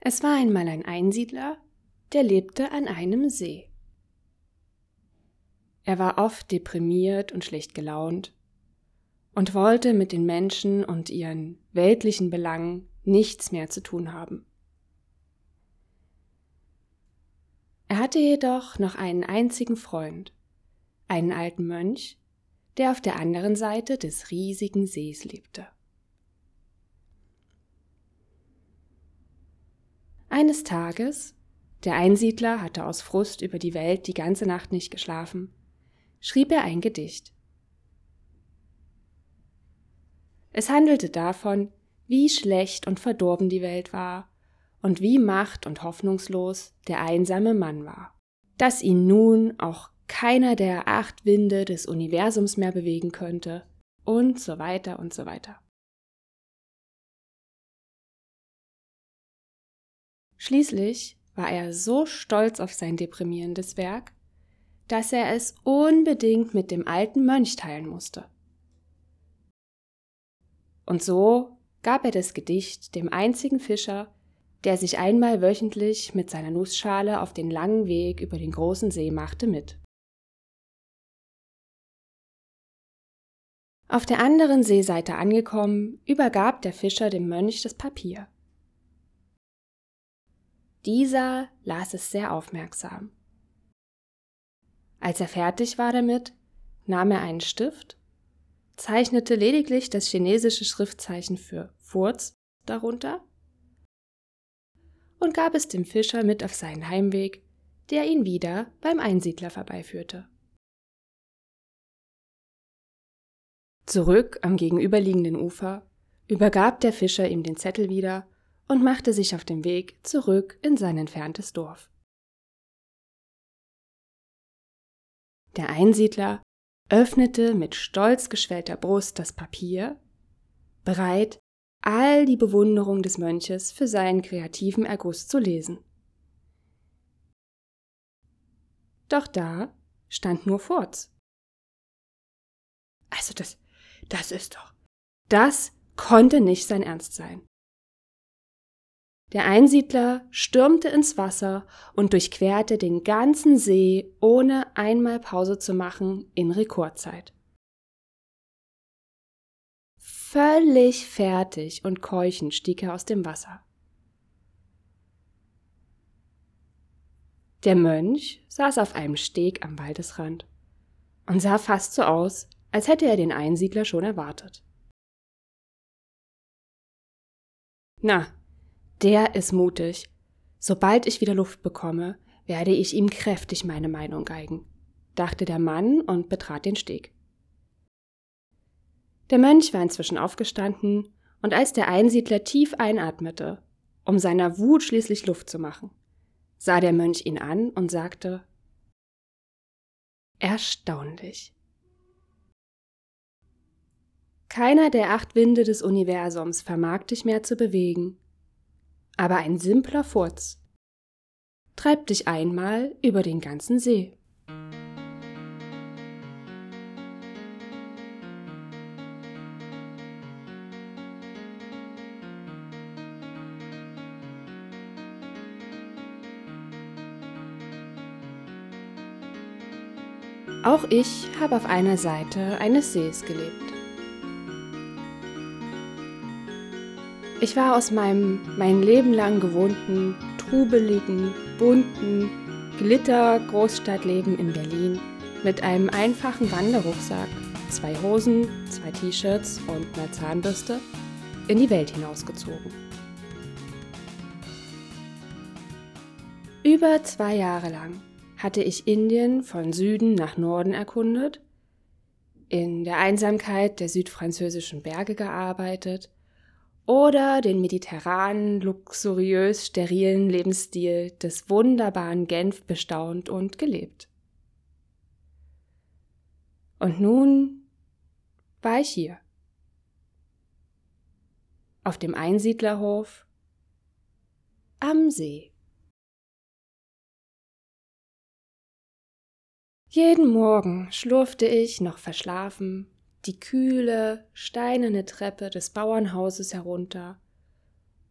Es war einmal ein Einsiedler, der lebte an einem See. Er war oft deprimiert und schlecht gelaunt und wollte mit den Menschen und ihren weltlichen Belangen nichts mehr zu tun haben. Er hatte jedoch noch einen einzigen Freund, einen alten Mönch, der auf der anderen Seite des riesigen Sees lebte. Eines Tages, der Einsiedler hatte aus Frust über die Welt die ganze Nacht nicht geschlafen, schrieb er ein Gedicht. Es handelte davon, wie schlecht und verdorben die Welt war und wie macht und hoffnungslos der einsame Mann war, dass ihn nun auch keiner der acht Winde des Universums mehr bewegen könnte und so weiter und so weiter. Schließlich war er so stolz auf sein deprimierendes Werk, dass er es unbedingt mit dem alten Mönch teilen musste. Und so gab er das Gedicht dem einzigen Fischer, der sich einmal wöchentlich mit seiner Nussschale auf den langen Weg über den großen See machte, mit. Auf der anderen Seeseite angekommen, übergab der Fischer dem Mönch das Papier. Dieser las es sehr aufmerksam. Als er fertig war damit, nahm er einen Stift, zeichnete lediglich das chinesische Schriftzeichen für Furz darunter und gab es dem Fischer mit auf seinen Heimweg, der ihn wieder beim Einsiedler vorbeiführte. Zurück am gegenüberliegenden Ufer übergab der Fischer ihm den Zettel wieder und machte sich auf den Weg zurück in sein entferntes Dorf. Der Einsiedler öffnete mit stolz geschwellter Brust das Papier, bereit, all die Bewunderung des Mönches für seinen kreativen Erguss zu lesen. Doch da stand nur Furz. Also das, das ist doch, das konnte nicht sein Ernst sein. Der Einsiedler stürmte ins Wasser und durchquerte den ganzen See, ohne einmal Pause zu machen, in Rekordzeit. Völlig fertig und keuchend stieg er aus dem Wasser. Der Mönch saß auf einem Steg am Waldesrand und sah fast so aus, als hätte er den Einsiedler schon erwartet. Na, der ist mutig. Sobald ich wieder Luft bekomme, werde ich ihm kräftig meine Meinung geigen, dachte der Mann und betrat den Steg. Der Mönch war inzwischen aufgestanden, und als der Einsiedler tief einatmete, um seiner Wut schließlich Luft zu machen, sah der Mönch ihn an und sagte Erstaunlich. Keiner der acht Winde des Universums vermag dich mehr zu bewegen, aber ein simpler Furz treibt dich einmal über den ganzen See. Auch ich habe auf einer Seite eines Sees gelebt. Ich war aus meinem mein Leben lang gewohnten, trubeligen, bunten Glitter-Großstadtleben in Berlin mit einem einfachen Wanderrucksack, zwei Hosen, zwei T-Shirts und einer Zahnbürste in die Welt hinausgezogen. Über zwei Jahre lang hatte ich Indien von Süden nach Norden erkundet, in der Einsamkeit der südfranzösischen Berge gearbeitet oder den mediterranen, luxuriös sterilen Lebensstil des wunderbaren Genf bestaunt und gelebt. Und nun war ich hier. Auf dem Einsiedlerhof am See. Jeden Morgen schlurfte ich noch verschlafen die kühle, steinerne Treppe des Bauernhauses herunter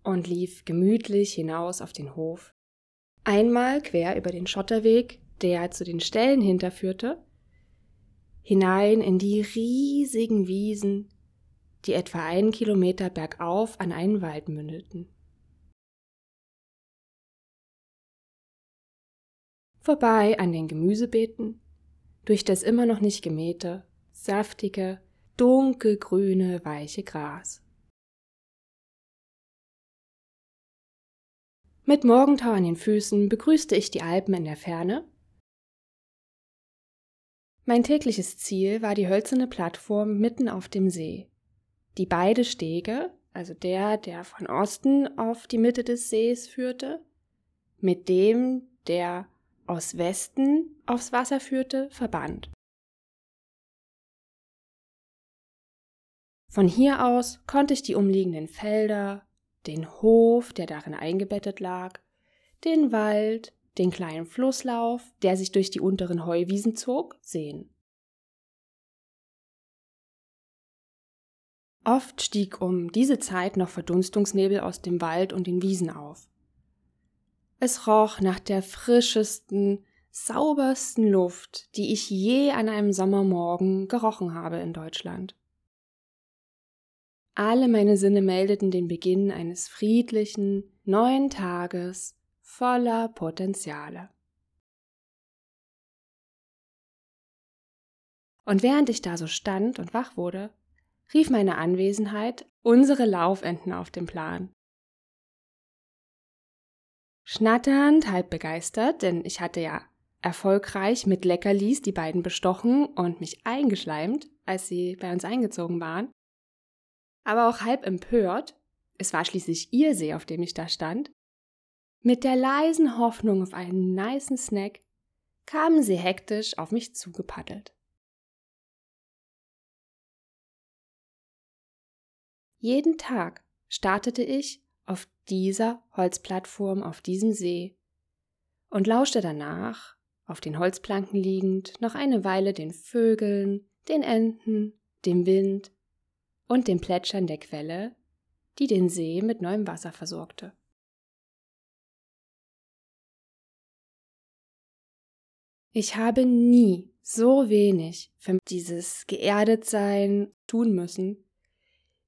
und lief gemütlich hinaus auf den Hof. Einmal quer über den Schotterweg, der zu den Ställen hinterführte, hinein in die riesigen Wiesen, die etwa einen Kilometer bergauf an einen Wald mündeten. Vorbei an den Gemüsebeeten, durch das immer noch nicht gemähte, saftige, dunkelgrüne, weiche Gras. Mit Morgentau an den Füßen begrüßte ich die Alpen in der Ferne. Mein tägliches Ziel war die hölzerne Plattform mitten auf dem See. Die beide Stege, also der, der von Osten auf die Mitte des Sees führte, mit dem, der aus Westen aufs Wasser führte, verband. Von hier aus konnte ich die umliegenden Felder, den Hof, der darin eingebettet lag, den Wald, den kleinen Flusslauf, der sich durch die unteren Heuwiesen zog, sehen. Oft stieg um diese Zeit noch Verdunstungsnebel aus dem Wald und den Wiesen auf. Es roch nach der frischesten, saubersten Luft, die ich je an einem Sommermorgen gerochen habe in Deutschland. Alle meine Sinne meldeten den Beginn eines friedlichen, neuen Tages voller Potenziale. Und während ich da so stand und wach wurde, rief meine Anwesenheit unsere Laufenten auf den Plan. Schnatternd, halb begeistert, denn ich hatte ja erfolgreich mit Leckerlis die beiden bestochen und mich eingeschleimt, als sie bei uns eingezogen waren, aber auch halb empört, es war schließlich ihr See, auf dem ich da stand, mit der leisen Hoffnung auf einen nicen Snack kamen sie hektisch auf mich zugepaddelt. Jeden Tag startete ich auf dieser Holzplattform auf diesem See und lauschte danach, auf den Holzplanken liegend, noch eine Weile den Vögeln, den Enten, dem Wind und dem Plätschern der Quelle, die den See mit neuem Wasser versorgte. Ich habe nie so wenig für dieses Geerdetsein tun müssen,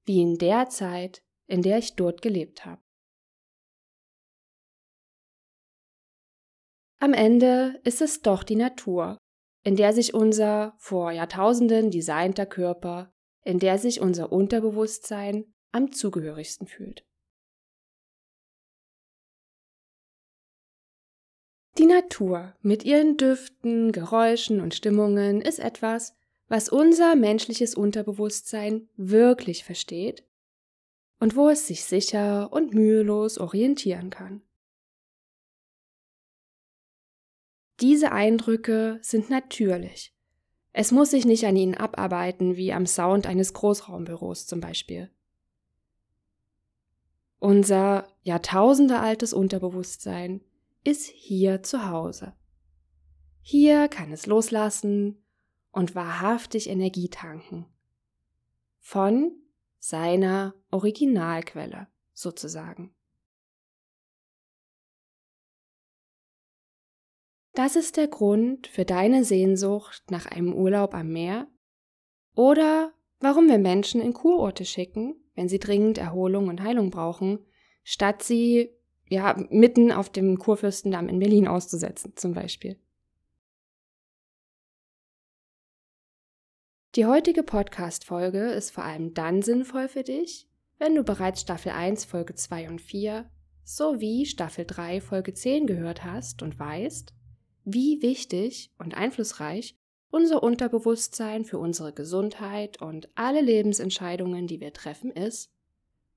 wie in der Zeit, in der ich dort gelebt habe. Am Ende ist es doch die Natur, in der sich unser vor Jahrtausenden designter Körper in der sich unser Unterbewusstsein am zugehörigsten fühlt. Die Natur mit ihren Düften, Geräuschen und Stimmungen ist etwas, was unser menschliches Unterbewusstsein wirklich versteht und wo es sich sicher und mühelos orientieren kann. Diese Eindrücke sind natürlich es muss sich nicht an ihnen abarbeiten, wie am Sound eines Großraumbüros zum Beispiel. Unser jahrtausendealtes Unterbewusstsein ist hier zu Hause. Hier kann es loslassen und wahrhaftig Energie tanken. Von seiner Originalquelle sozusagen. Das ist der Grund für deine Sehnsucht nach einem Urlaub am Meer oder warum wir Menschen in Kurorte schicken, wenn sie dringend Erholung und Heilung brauchen, statt sie ja mitten auf dem Kurfürstendamm in Berlin auszusetzen, zum Beispiel. Die heutige Podcast-Folge ist vor allem dann sinnvoll für dich, wenn du bereits Staffel 1, Folge 2 und 4 sowie Staffel 3, Folge 10 gehört hast und weißt, wie wichtig und einflussreich unser Unterbewusstsein für unsere Gesundheit und alle Lebensentscheidungen, die wir treffen, ist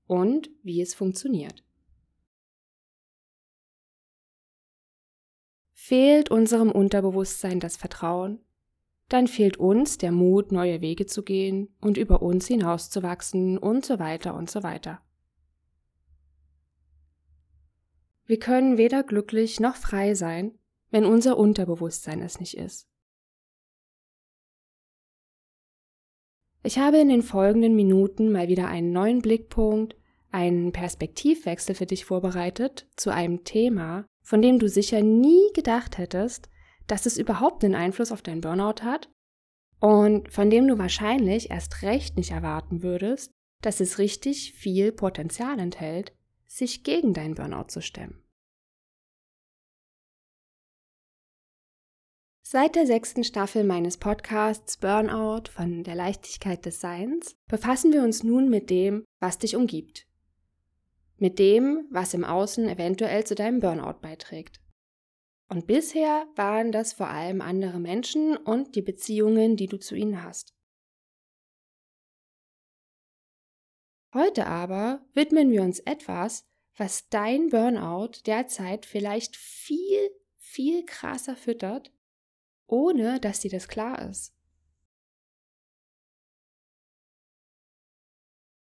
und wie es funktioniert. Fehlt unserem Unterbewusstsein das Vertrauen, dann fehlt uns der Mut, neue Wege zu gehen und über uns hinauszuwachsen und so weiter und so weiter. Wir können weder glücklich noch frei sein, wenn unser Unterbewusstsein es nicht ist. Ich habe in den folgenden Minuten mal wieder einen neuen Blickpunkt, einen Perspektivwechsel für dich vorbereitet zu einem Thema, von dem du sicher nie gedacht hättest, dass es überhaupt einen Einfluss auf dein Burnout hat und von dem du wahrscheinlich erst recht nicht erwarten würdest, dass es richtig viel Potenzial enthält, sich gegen deinen Burnout zu stemmen. Seit der sechsten Staffel meines Podcasts Burnout von der Leichtigkeit des Seins befassen wir uns nun mit dem, was dich umgibt. Mit dem, was im Außen eventuell zu deinem Burnout beiträgt. Und bisher waren das vor allem andere Menschen und die Beziehungen, die du zu ihnen hast. Heute aber widmen wir uns etwas, was dein Burnout derzeit vielleicht viel, viel krasser füttert ohne dass dir das klar ist.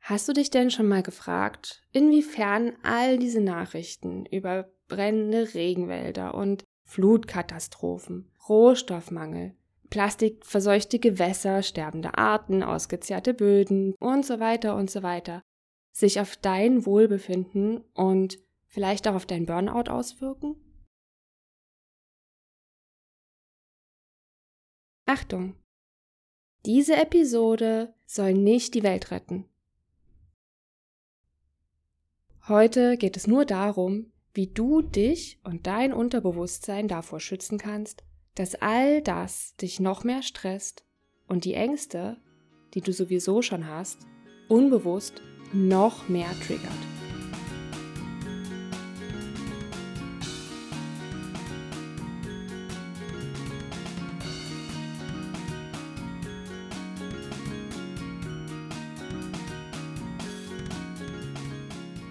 Hast du dich denn schon mal gefragt, inwiefern all diese Nachrichten über brennende Regenwälder und Flutkatastrophen, Rohstoffmangel, plastikverseuchte Gewässer, sterbende Arten, ausgezehrte Böden und so weiter und so weiter sich auf dein Wohlbefinden und vielleicht auch auf dein Burnout auswirken? Achtung! Diese Episode soll nicht die Welt retten. Heute geht es nur darum, wie du dich und dein Unterbewusstsein davor schützen kannst, dass all das dich noch mehr stresst und die Ängste, die du sowieso schon hast, unbewusst noch mehr triggert.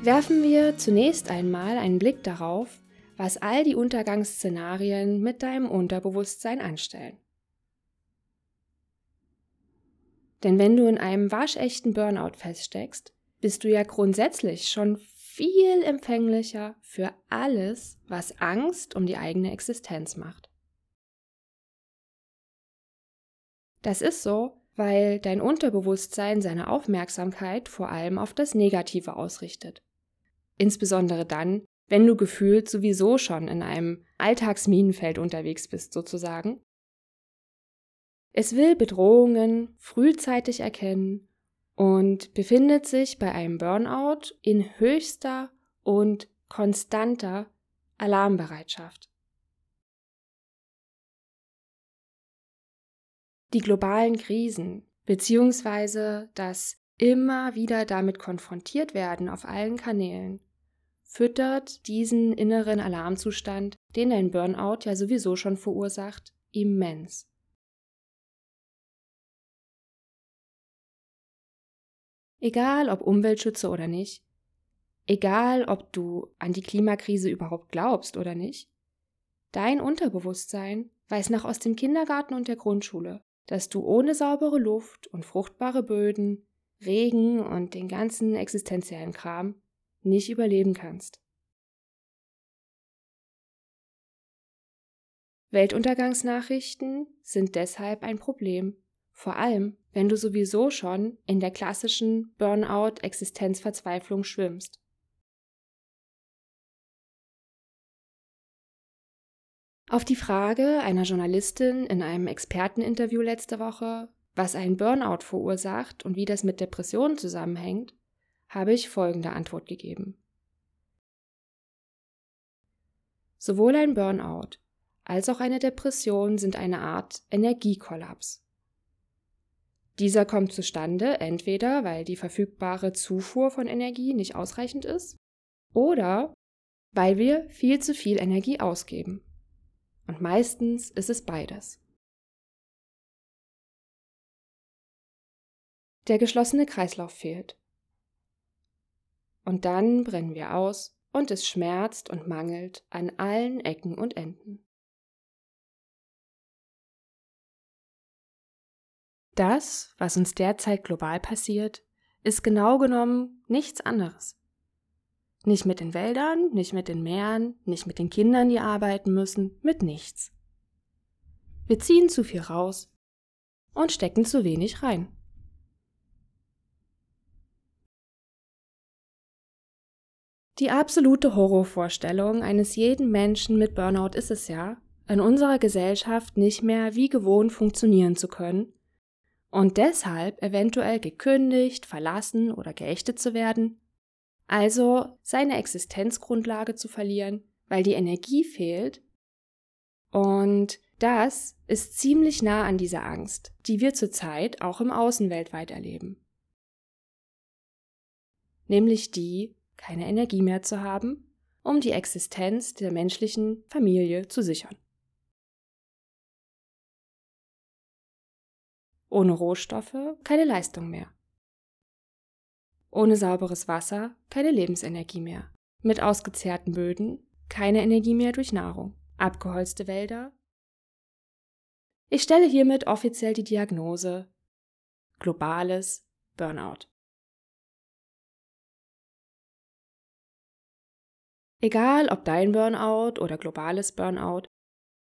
Werfen wir zunächst einmal einen Blick darauf, was all die Untergangsszenarien mit deinem Unterbewusstsein anstellen. Denn wenn du in einem waschechten Burnout feststeckst, bist du ja grundsätzlich schon viel empfänglicher für alles, was Angst um die eigene Existenz macht. Das ist so, weil dein Unterbewusstsein seine Aufmerksamkeit vor allem auf das Negative ausrichtet. Insbesondere dann, wenn du gefühlt sowieso schon in einem Alltagsminenfeld unterwegs bist, sozusagen. Es will Bedrohungen frühzeitig erkennen und befindet sich bei einem Burnout in höchster und konstanter Alarmbereitschaft. Die globalen Krisen beziehungsweise das immer wieder damit konfrontiert werden auf allen Kanälen füttert diesen inneren Alarmzustand, den ein Burnout ja sowieso schon verursacht, immens. Egal ob Umweltschütze oder nicht, egal ob du an die Klimakrise überhaupt glaubst oder nicht, dein Unterbewusstsein weiß nach aus dem Kindergarten und der Grundschule, dass du ohne saubere Luft und fruchtbare Böden, Regen und den ganzen existenziellen Kram nicht überleben kannst. Weltuntergangsnachrichten sind deshalb ein Problem, vor allem wenn du sowieso schon in der klassischen Burnout-Existenzverzweiflung schwimmst. Auf die Frage einer Journalistin in einem Experteninterview letzte Woche, was ein Burnout verursacht und wie das mit Depressionen zusammenhängt, habe ich folgende Antwort gegeben. Sowohl ein Burnout als auch eine Depression sind eine Art Energiekollaps. Dieser kommt zustande entweder, weil die verfügbare Zufuhr von Energie nicht ausreichend ist oder weil wir viel zu viel Energie ausgeben. Und meistens ist es beides. Der geschlossene Kreislauf fehlt. Und dann brennen wir aus und es schmerzt und mangelt an allen Ecken und Enden. Das, was uns derzeit global passiert, ist genau genommen nichts anderes. Nicht mit den Wäldern, nicht mit den Meeren, nicht mit den Kindern, die arbeiten müssen, mit nichts. Wir ziehen zu viel raus und stecken zu wenig rein. Die absolute Horrorvorstellung eines jeden Menschen mit Burnout ist es ja, in unserer Gesellschaft nicht mehr wie gewohnt funktionieren zu können und deshalb eventuell gekündigt, verlassen oder geächtet zu werden, also seine Existenzgrundlage zu verlieren, weil die Energie fehlt. Und das ist ziemlich nah an dieser Angst, die wir zurzeit auch im Außen weltweit erleben. Nämlich die, keine Energie mehr zu haben, um die Existenz der menschlichen Familie zu sichern. Ohne Rohstoffe keine Leistung mehr. Ohne sauberes Wasser keine Lebensenergie mehr. Mit ausgezehrten Böden keine Energie mehr durch Nahrung. Abgeholzte Wälder. Ich stelle hiermit offiziell die Diagnose globales Burnout. Egal ob dein Burnout oder globales Burnout,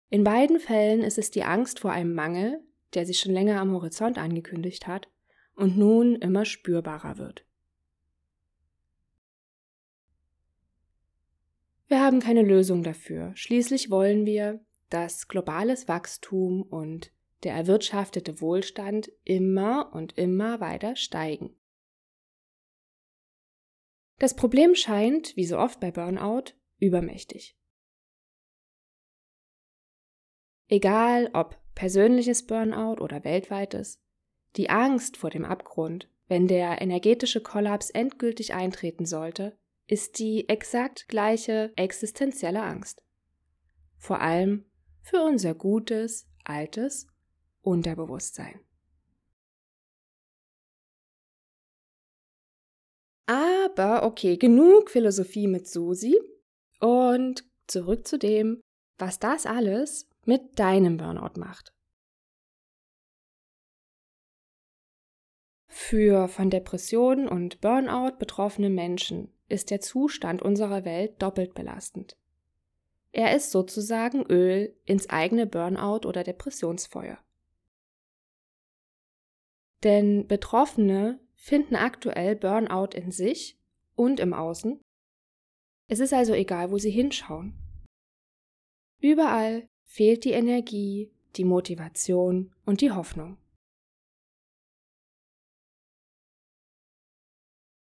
in beiden Fällen ist es die Angst vor einem Mangel, der sich schon länger am Horizont angekündigt hat und nun immer spürbarer wird. Wir haben keine Lösung dafür. Schließlich wollen wir, dass globales Wachstum und der erwirtschaftete Wohlstand immer und immer weiter steigen. Das Problem scheint, wie so oft bei Burnout, übermächtig. Egal ob persönliches Burnout oder weltweites, die Angst vor dem Abgrund, wenn der energetische Kollaps endgültig eintreten sollte, ist die exakt gleiche existenzielle Angst. Vor allem für unser gutes, altes Unterbewusstsein. Aber okay, genug Philosophie mit Susi und zurück zu dem, was das alles mit deinem Burnout macht. Für von Depressionen und Burnout betroffene Menschen ist der Zustand unserer Welt doppelt belastend. Er ist sozusagen Öl ins eigene Burnout oder Depressionsfeuer. Denn Betroffene finden aktuell Burnout in sich und im Außen. Es ist also egal, wo sie hinschauen. Überall fehlt die Energie, die Motivation und die Hoffnung.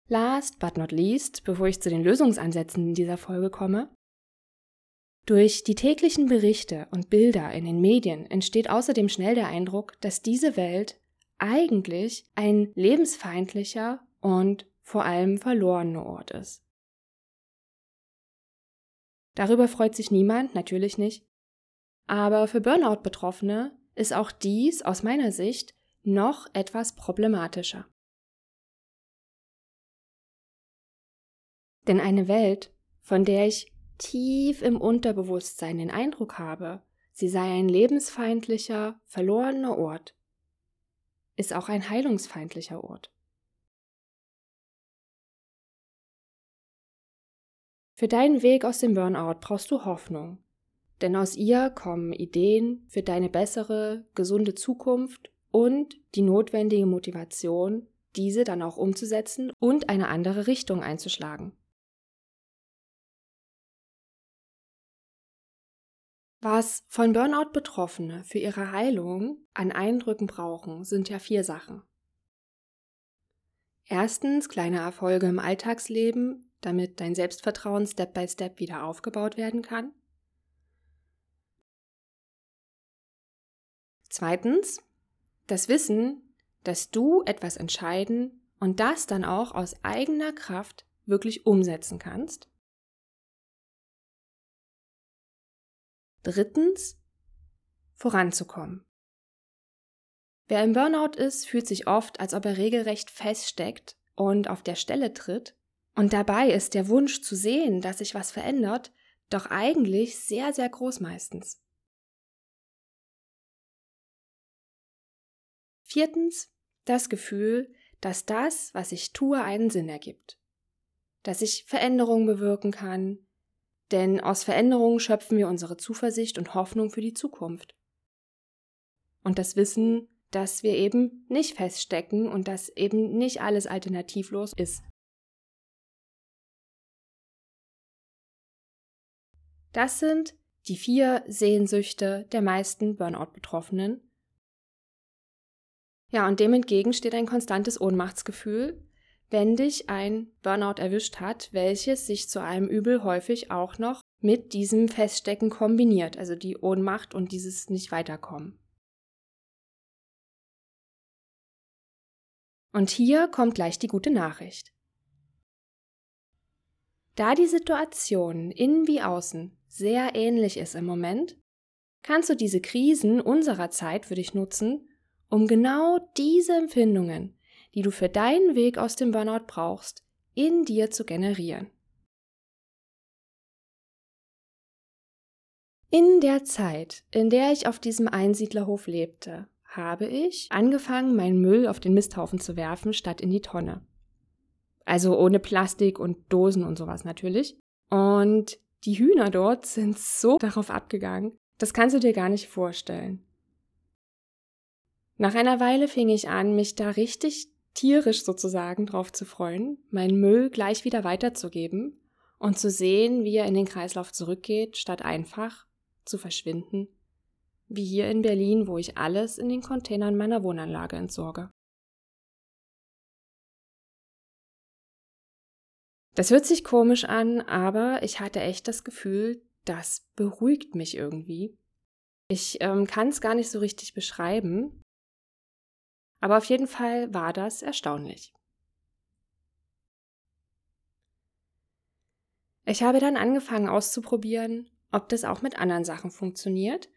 Last but not least, bevor ich zu den Lösungsansätzen in dieser Folge komme, durch die täglichen Berichte und Bilder in den Medien entsteht außerdem schnell der Eindruck, dass diese Welt eigentlich ein lebensfeindlicher und vor allem verlorener Ort ist. Darüber freut sich niemand, natürlich nicht. Aber für Burnout-Betroffene ist auch dies aus meiner Sicht noch etwas problematischer. Denn eine Welt, von der ich tief im Unterbewusstsein den Eindruck habe, sie sei ein lebensfeindlicher, verlorener Ort, ist auch ein heilungsfeindlicher Ort. Für deinen Weg aus dem Burnout brauchst du Hoffnung, denn aus ihr kommen Ideen für deine bessere, gesunde Zukunft und die notwendige Motivation, diese dann auch umzusetzen und eine andere Richtung einzuschlagen. Was von Burnout Betroffene für ihre Heilung an Eindrücken brauchen, sind ja vier Sachen. Erstens kleine Erfolge im Alltagsleben, damit dein Selbstvertrauen Step by Step wieder aufgebaut werden kann. Zweitens das Wissen, dass du etwas entscheiden und das dann auch aus eigener Kraft wirklich umsetzen kannst. Drittens, voranzukommen. Wer im Burnout ist, fühlt sich oft, als ob er regelrecht feststeckt und auf der Stelle tritt. Und dabei ist der Wunsch zu sehen, dass sich was verändert, doch eigentlich sehr, sehr groß meistens. Viertens, das Gefühl, dass das, was ich tue, einen Sinn ergibt. Dass ich Veränderungen bewirken kann, denn aus Veränderungen schöpfen wir unsere Zuversicht und Hoffnung für die Zukunft. Und das Wissen, dass wir eben nicht feststecken und dass eben nicht alles alternativlos ist. Das sind die vier Sehnsüchte der meisten Burnout-Betroffenen. Ja, und dem entgegen steht ein konstantes Ohnmachtsgefühl, wenn dich ein Burnout erwischt hat, welches sich zu einem Übel häufig auch noch mit diesem Feststecken kombiniert, also die Ohnmacht und dieses nicht weiterkommen. Und hier kommt gleich die gute Nachricht. Da die Situation innen wie außen sehr ähnlich ist im Moment, kannst du diese Krisen unserer Zeit für dich nutzen, um genau diese Empfindungen, die du für deinen Weg aus dem Burnout brauchst, in dir zu generieren. In der Zeit, in der ich auf diesem Einsiedlerhof lebte, habe ich angefangen, meinen Müll auf den Misthaufen zu werfen, statt in die Tonne. Also ohne Plastik und Dosen und sowas natürlich. Und die Hühner dort sind so darauf abgegangen, das kannst du dir gar nicht vorstellen. Nach einer Weile fing ich an, mich da richtig tierisch sozusagen drauf zu freuen, meinen Müll gleich wieder weiterzugeben und zu sehen, wie er in den Kreislauf zurückgeht, statt einfach zu verschwinden, wie hier in Berlin, wo ich alles in den Containern meiner Wohnanlage entsorge. Das hört sich komisch an, aber ich hatte echt das Gefühl, das beruhigt mich irgendwie. Ich ähm, kann es gar nicht so richtig beschreiben, aber auf jeden Fall war das erstaunlich. Ich habe dann angefangen auszuprobieren, ob das auch mit anderen Sachen funktioniert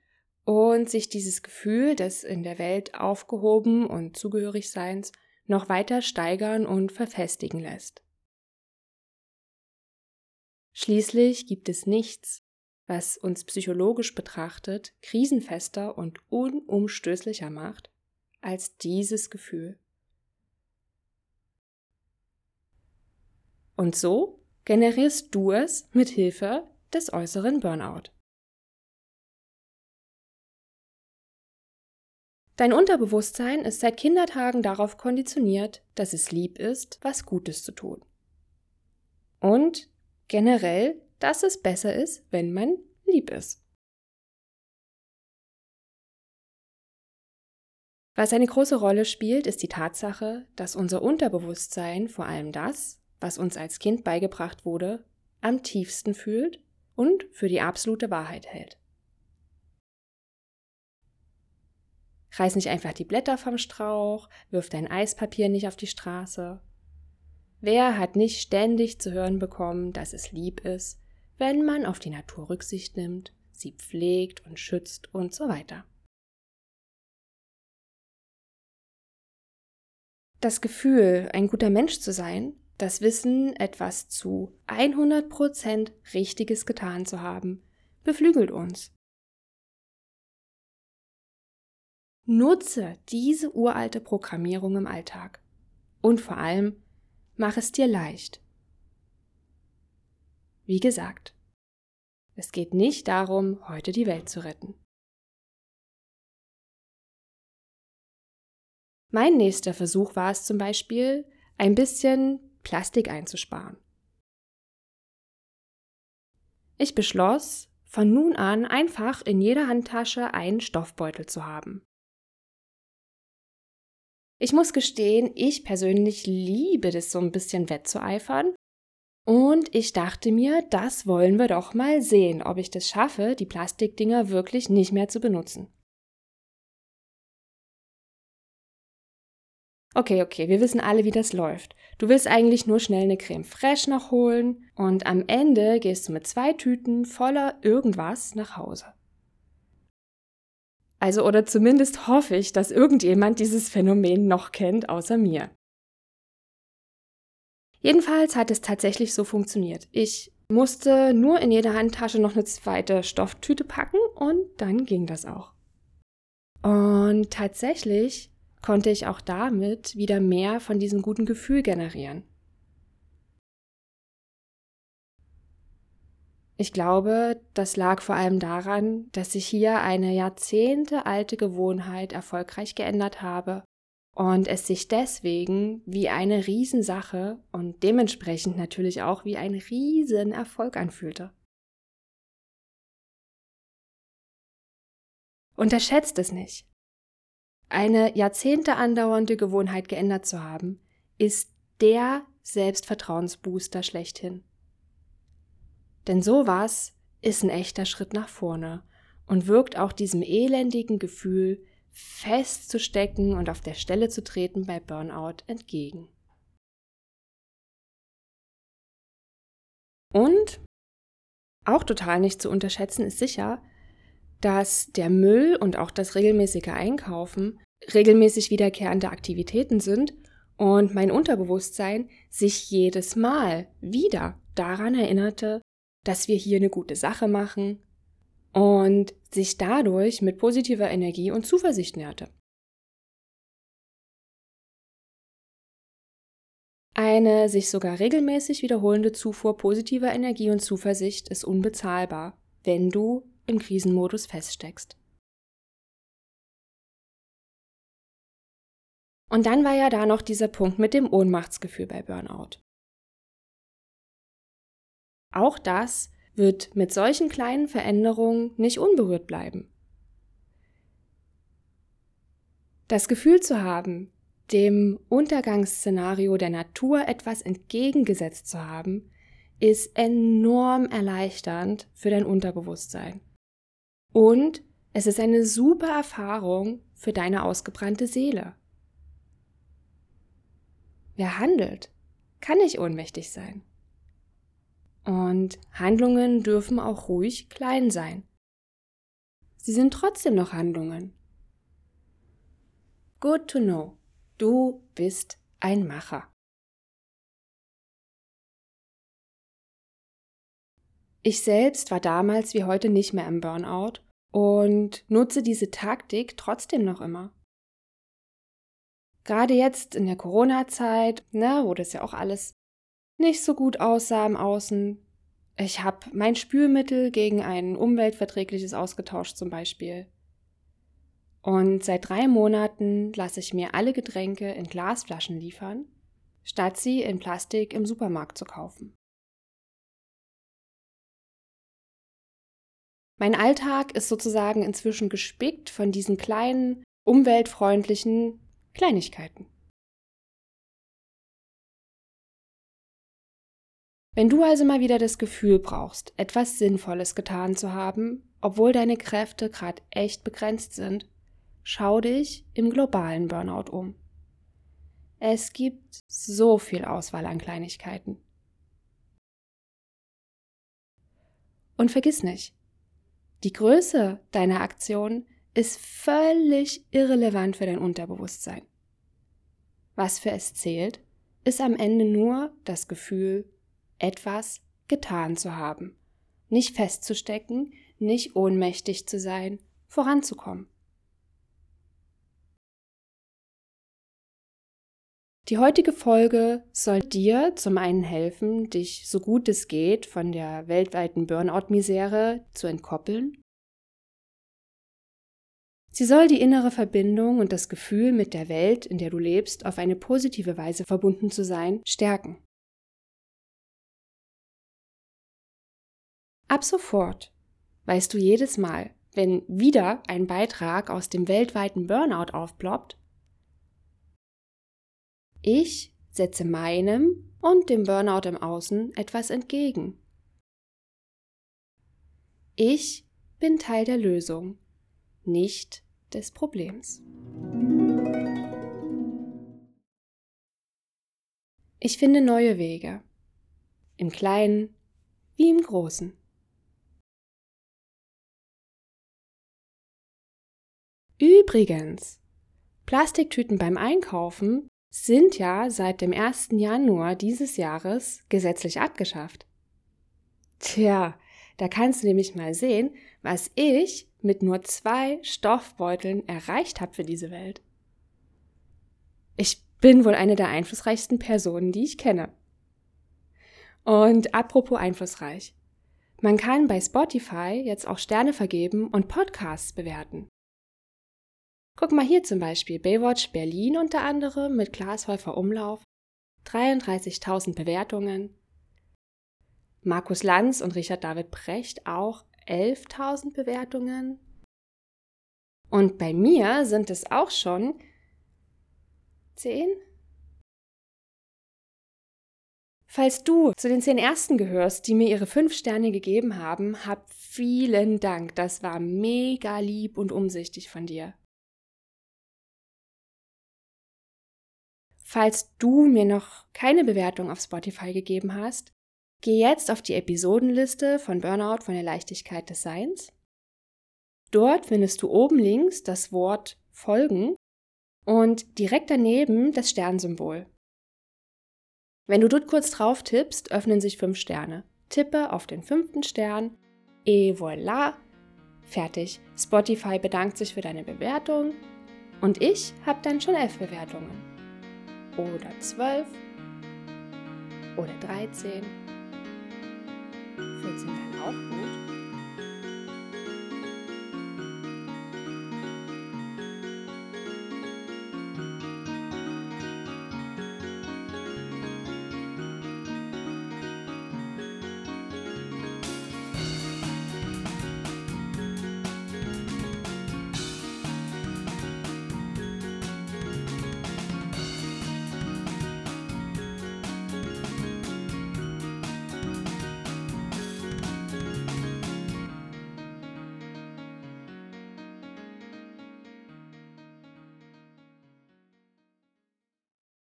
und sich dieses Gefühl des in der Welt aufgehoben und zugehörig Seins noch weiter steigern und verfestigen lässt. Schließlich gibt es nichts, was uns psychologisch betrachtet krisenfester und unumstößlicher macht als dieses Gefühl. Und so generierst du es mit Hilfe des äußeren Burnout. Dein Unterbewusstsein ist seit Kindertagen darauf konditioniert, dass es lieb ist, was Gutes zu tun. Und generell, dass es besser ist, wenn man lieb ist. Was eine große Rolle spielt, ist die Tatsache, dass unser Unterbewusstsein vor allem das, was uns als Kind beigebracht wurde, am tiefsten fühlt und für die absolute Wahrheit hält. Reiß nicht einfach die Blätter vom Strauch, wirf dein Eispapier nicht auf die Straße, Wer hat nicht ständig zu hören bekommen, dass es lieb ist, wenn man auf die Natur Rücksicht nimmt, sie pflegt und schützt und so weiter? Das Gefühl, ein guter Mensch zu sein, das Wissen, etwas zu 100% Richtiges getan zu haben, beflügelt uns. Nutze diese uralte Programmierung im Alltag und vor allem Mach es dir leicht. Wie gesagt, es geht nicht darum, heute die Welt zu retten. Mein nächster Versuch war es zum Beispiel, ein bisschen Plastik einzusparen. Ich beschloss, von nun an einfach in jeder Handtasche einen Stoffbeutel zu haben. Ich muss gestehen, ich persönlich liebe das so ein bisschen wettzueifern. Und ich dachte mir, das wollen wir doch mal sehen, ob ich das schaffe, die Plastikdinger wirklich nicht mehr zu benutzen. Okay, okay, wir wissen alle, wie das läuft. Du willst eigentlich nur schnell eine Creme fraiche noch holen und am Ende gehst du mit zwei Tüten voller irgendwas nach Hause. Also oder zumindest hoffe ich, dass irgendjemand dieses Phänomen noch kennt, außer mir. Jedenfalls hat es tatsächlich so funktioniert. Ich musste nur in jede Handtasche noch eine zweite Stofftüte packen und dann ging das auch. Und tatsächlich konnte ich auch damit wieder mehr von diesem guten Gefühl generieren. Ich glaube, das lag vor allem daran, dass ich hier eine jahrzehntealte Gewohnheit erfolgreich geändert habe und es sich deswegen wie eine Riesensache und dementsprechend natürlich auch wie ein Riesenerfolg anfühlte. Unterschätzt es nicht. Eine Jahrzehnte andauernde Gewohnheit geändert zu haben, ist der Selbstvertrauensbooster schlechthin. Denn sowas ist ein echter Schritt nach vorne und wirkt auch diesem elendigen Gefühl, festzustecken und auf der Stelle zu treten bei Burnout entgegen. Und auch total nicht zu unterschätzen ist sicher, dass der Müll und auch das regelmäßige Einkaufen regelmäßig wiederkehrende Aktivitäten sind und mein Unterbewusstsein sich jedes Mal wieder daran erinnerte, dass wir hier eine gute Sache machen und sich dadurch mit positiver Energie und Zuversicht nährte. Eine sich sogar regelmäßig wiederholende Zufuhr positiver Energie und Zuversicht ist unbezahlbar, wenn du im Krisenmodus feststeckst. Und dann war ja da noch dieser Punkt mit dem Ohnmachtsgefühl bei Burnout. Auch das wird mit solchen kleinen Veränderungen nicht unberührt bleiben. Das Gefühl zu haben, dem Untergangsszenario der Natur etwas entgegengesetzt zu haben, ist enorm erleichternd für dein Unterbewusstsein. Und es ist eine super Erfahrung für deine ausgebrannte Seele. Wer handelt, kann nicht ohnmächtig sein. Und Handlungen dürfen auch ruhig klein sein. Sie sind trotzdem noch Handlungen. Good to know. Du bist ein Macher. Ich selbst war damals wie heute nicht mehr im Burnout und nutze diese Taktik trotzdem noch immer. Gerade jetzt in der Corona-Zeit, ne, wo das ja auch alles nicht so gut aussah im Außen. Ich habe mein Spülmittel gegen ein umweltverträgliches ausgetauscht zum Beispiel. Und seit drei Monaten lasse ich mir alle Getränke in Glasflaschen liefern, statt sie in Plastik im Supermarkt zu kaufen. Mein Alltag ist sozusagen inzwischen gespickt von diesen kleinen, umweltfreundlichen Kleinigkeiten. Wenn du also mal wieder das Gefühl brauchst, etwas Sinnvolles getan zu haben, obwohl deine Kräfte gerade echt begrenzt sind, schau dich im globalen Burnout um. Es gibt so viel Auswahl an Kleinigkeiten. Und vergiss nicht, die Größe deiner Aktion ist völlig irrelevant für dein Unterbewusstsein. Was für es zählt, ist am Ende nur das Gefühl, etwas getan zu haben, nicht festzustecken, nicht ohnmächtig zu sein, voranzukommen. Die heutige Folge soll dir zum einen helfen, dich so gut es geht von der weltweiten Burnout-Misere zu entkoppeln. Sie soll die innere Verbindung und das Gefühl mit der Welt, in der du lebst, auf eine positive Weise verbunden zu sein, stärken. Ab sofort weißt du jedes Mal, wenn wieder ein Beitrag aus dem weltweiten Burnout aufploppt, ich setze meinem und dem Burnout im Außen etwas entgegen. Ich bin Teil der Lösung, nicht des Problems. Ich finde neue Wege, im Kleinen wie im Großen. Übrigens, Plastiktüten beim Einkaufen sind ja seit dem 1. Januar dieses Jahres gesetzlich abgeschafft. Tja, da kannst du nämlich mal sehen, was ich mit nur zwei Stoffbeuteln erreicht habe für diese Welt. Ich bin wohl eine der einflussreichsten Personen, die ich kenne. Und apropos einflussreich. Man kann bei Spotify jetzt auch Sterne vergeben und Podcasts bewerten. Guck mal hier zum Beispiel Baywatch Berlin unter anderem mit Glashäufer Umlauf, 33.000 Bewertungen. Markus Lanz und Richard David Brecht auch 11.000 Bewertungen. Und bei mir sind es auch schon zehn? Falls du zu den zehn Ersten gehörst, die mir ihre fünf Sterne gegeben haben, hab vielen Dank. Das war mega lieb und umsichtig von dir. Falls du mir noch keine Bewertung auf Spotify gegeben hast, geh jetzt auf die Episodenliste von Burnout von der Leichtigkeit des Seins. Dort findest du oben links das Wort Folgen und direkt daneben das Sternsymbol. Wenn du dort kurz drauf tippst, öffnen sich fünf Sterne. Tippe auf den fünften Stern. Et voilà. Fertig. Spotify bedankt sich für deine Bewertung. Und ich habe dann schon elf Bewertungen oder 12 oder 13. 14 wären auch gut.